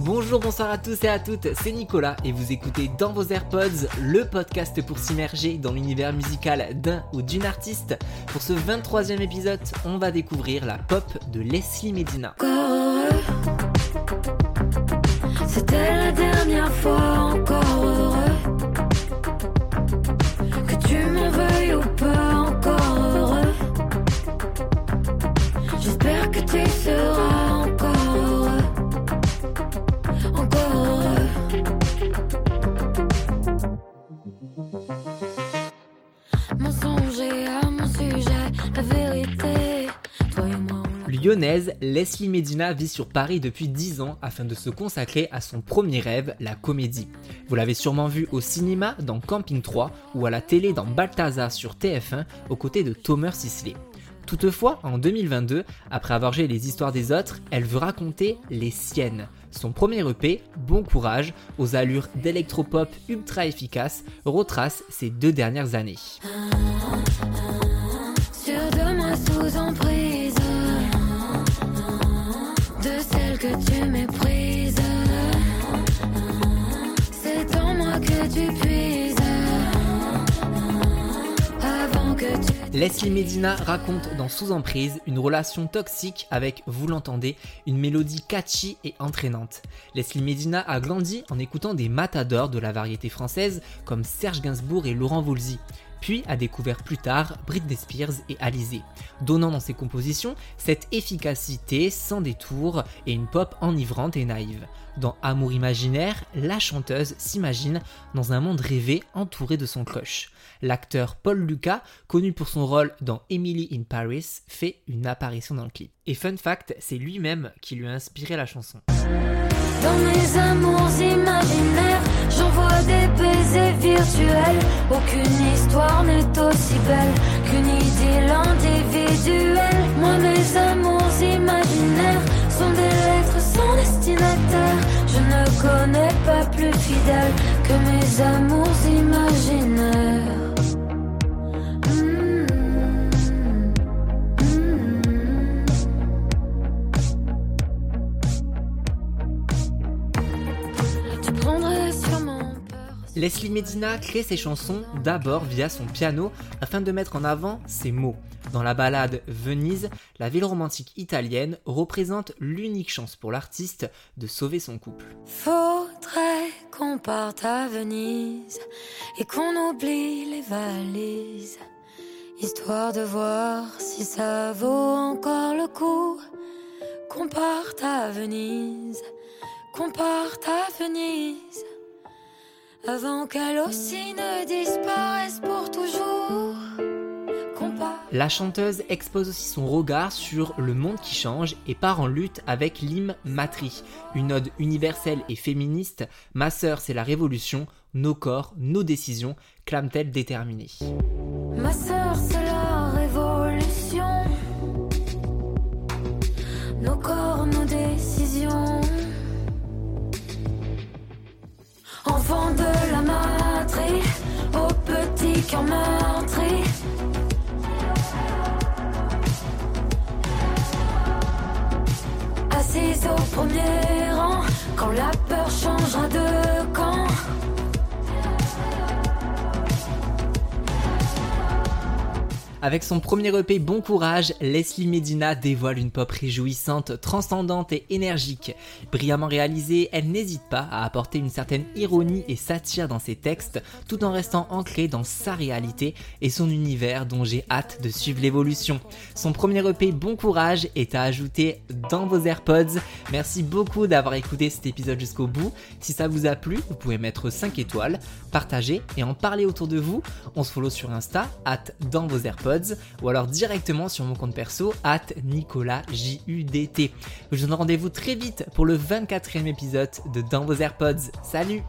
Bonjour, bonsoir à tous et à toutes, c'est Nicolas et vous écoutez dans vos AirPods le podcast pour s'immerger dans l'univers musical d'un ou d'une artiste. Pour ce 23e épisode, on va découvrir la pop de Leslie Medina. C'était la dernière fois encore heureux que tu m'en veuilles ou pas encore heureux. J'espère que tu seras Lyonnaise, Leslie Medina vit sur Paris depuis 10 ans afin de se consacrer à son premier rêve, la comédie. Vous l'avez sûrement vu au cinéma dans Camping 3 ou à la télé dans Balthazar sur TF1 aux côtés de Thomas Sisley. Toutefois, en 2022, après avoir joué les histoires des autres, elle veut raconter les siennes. Son premier EP, Bon Courage, aux allures d'électropop ultra efficace, retrace ses deux dernières années. De moi sous Leslie Medina raconte dans Sous Emprise une relation toxique avec, vous l'entendez, une mélodie catchy et entraînante. Leslie Medina a grandi en écoutant des matadors de la variété française comme Serge Gainsbourg et Laurent Voulzy, puis a découvert plus tard Britney Spears et Alizé, donnant dans ses compositions cette efficacité sans détour et une pop enivrante et naïve. Dans Amour imaginaire, la chanteuse s'imagine dans un monde rêvé entouré de son crush. L'acteur Paul Lucas, connu pour son rôle dans Emily in Paris, fait une apparition dans le clip. Et fun fact, c'est lui-même qui lui a inspiré la chanson. Baisers virtuels Aucune histoire n'est aussi belle Qu'une idylle individuelle Moi mes amours imaginaires Sont des lettres sans destinataire. Je ne connais pas plus fidèle Que mes Leslie Medina crée ses chansons d'abord via son piano afin de mettre en avant ses mots. Dans la ballade Venise, la ville romantique italienne représente l'unique chance pour l'artiste de sauver son couple. Faudrait qu'on parte à Venise et qu'on oublie les valises, histoire de voir si ça vaut encore le coup. Qu'on parte à Venise, qu'on parte à Venise, avant qu'elle aussi ne disparaisse pour toujours. La chanteuse expose aussi son regard sur le monde qui change et part en lutte avec l'hymne Matri, une ode universelle et féministe. Ma sœur, c'est la révolution, nos corps, nos décisions, clame-t-elle déterminée. Ma sœur, c'est la révolution. Nos corps, cœur meurtri. Assise au premier rang, quand la peur changera de Avec son premier EP Bon Courage, Leslie Medina dévoile une pop réjouissante, transcendante et énergique. Brillamment réalisée, elle n'hésite pas à apporter une certaine ironie et satire dans ses textes, tout en restant ancrée dans sa réalité et son univers dont j'ai hâte de suivre l'évolution. Son premier EP Bon Courage est à ajouter dans vos AirPods. Merci beaucoup d'avoir écouté cet épisode jusqu'au bout. Si ça vous a plu, vous pouvez mettre 5 étoiles, partager et en parler autour de vous. On se follow sur Insta, at dans vos AirPods, ou alors directement sur mon compte perso, at Nicolas JUDT. Je vous donne rendez-vous très vite pour le 24e épisode de Dans vos AirPods. Salut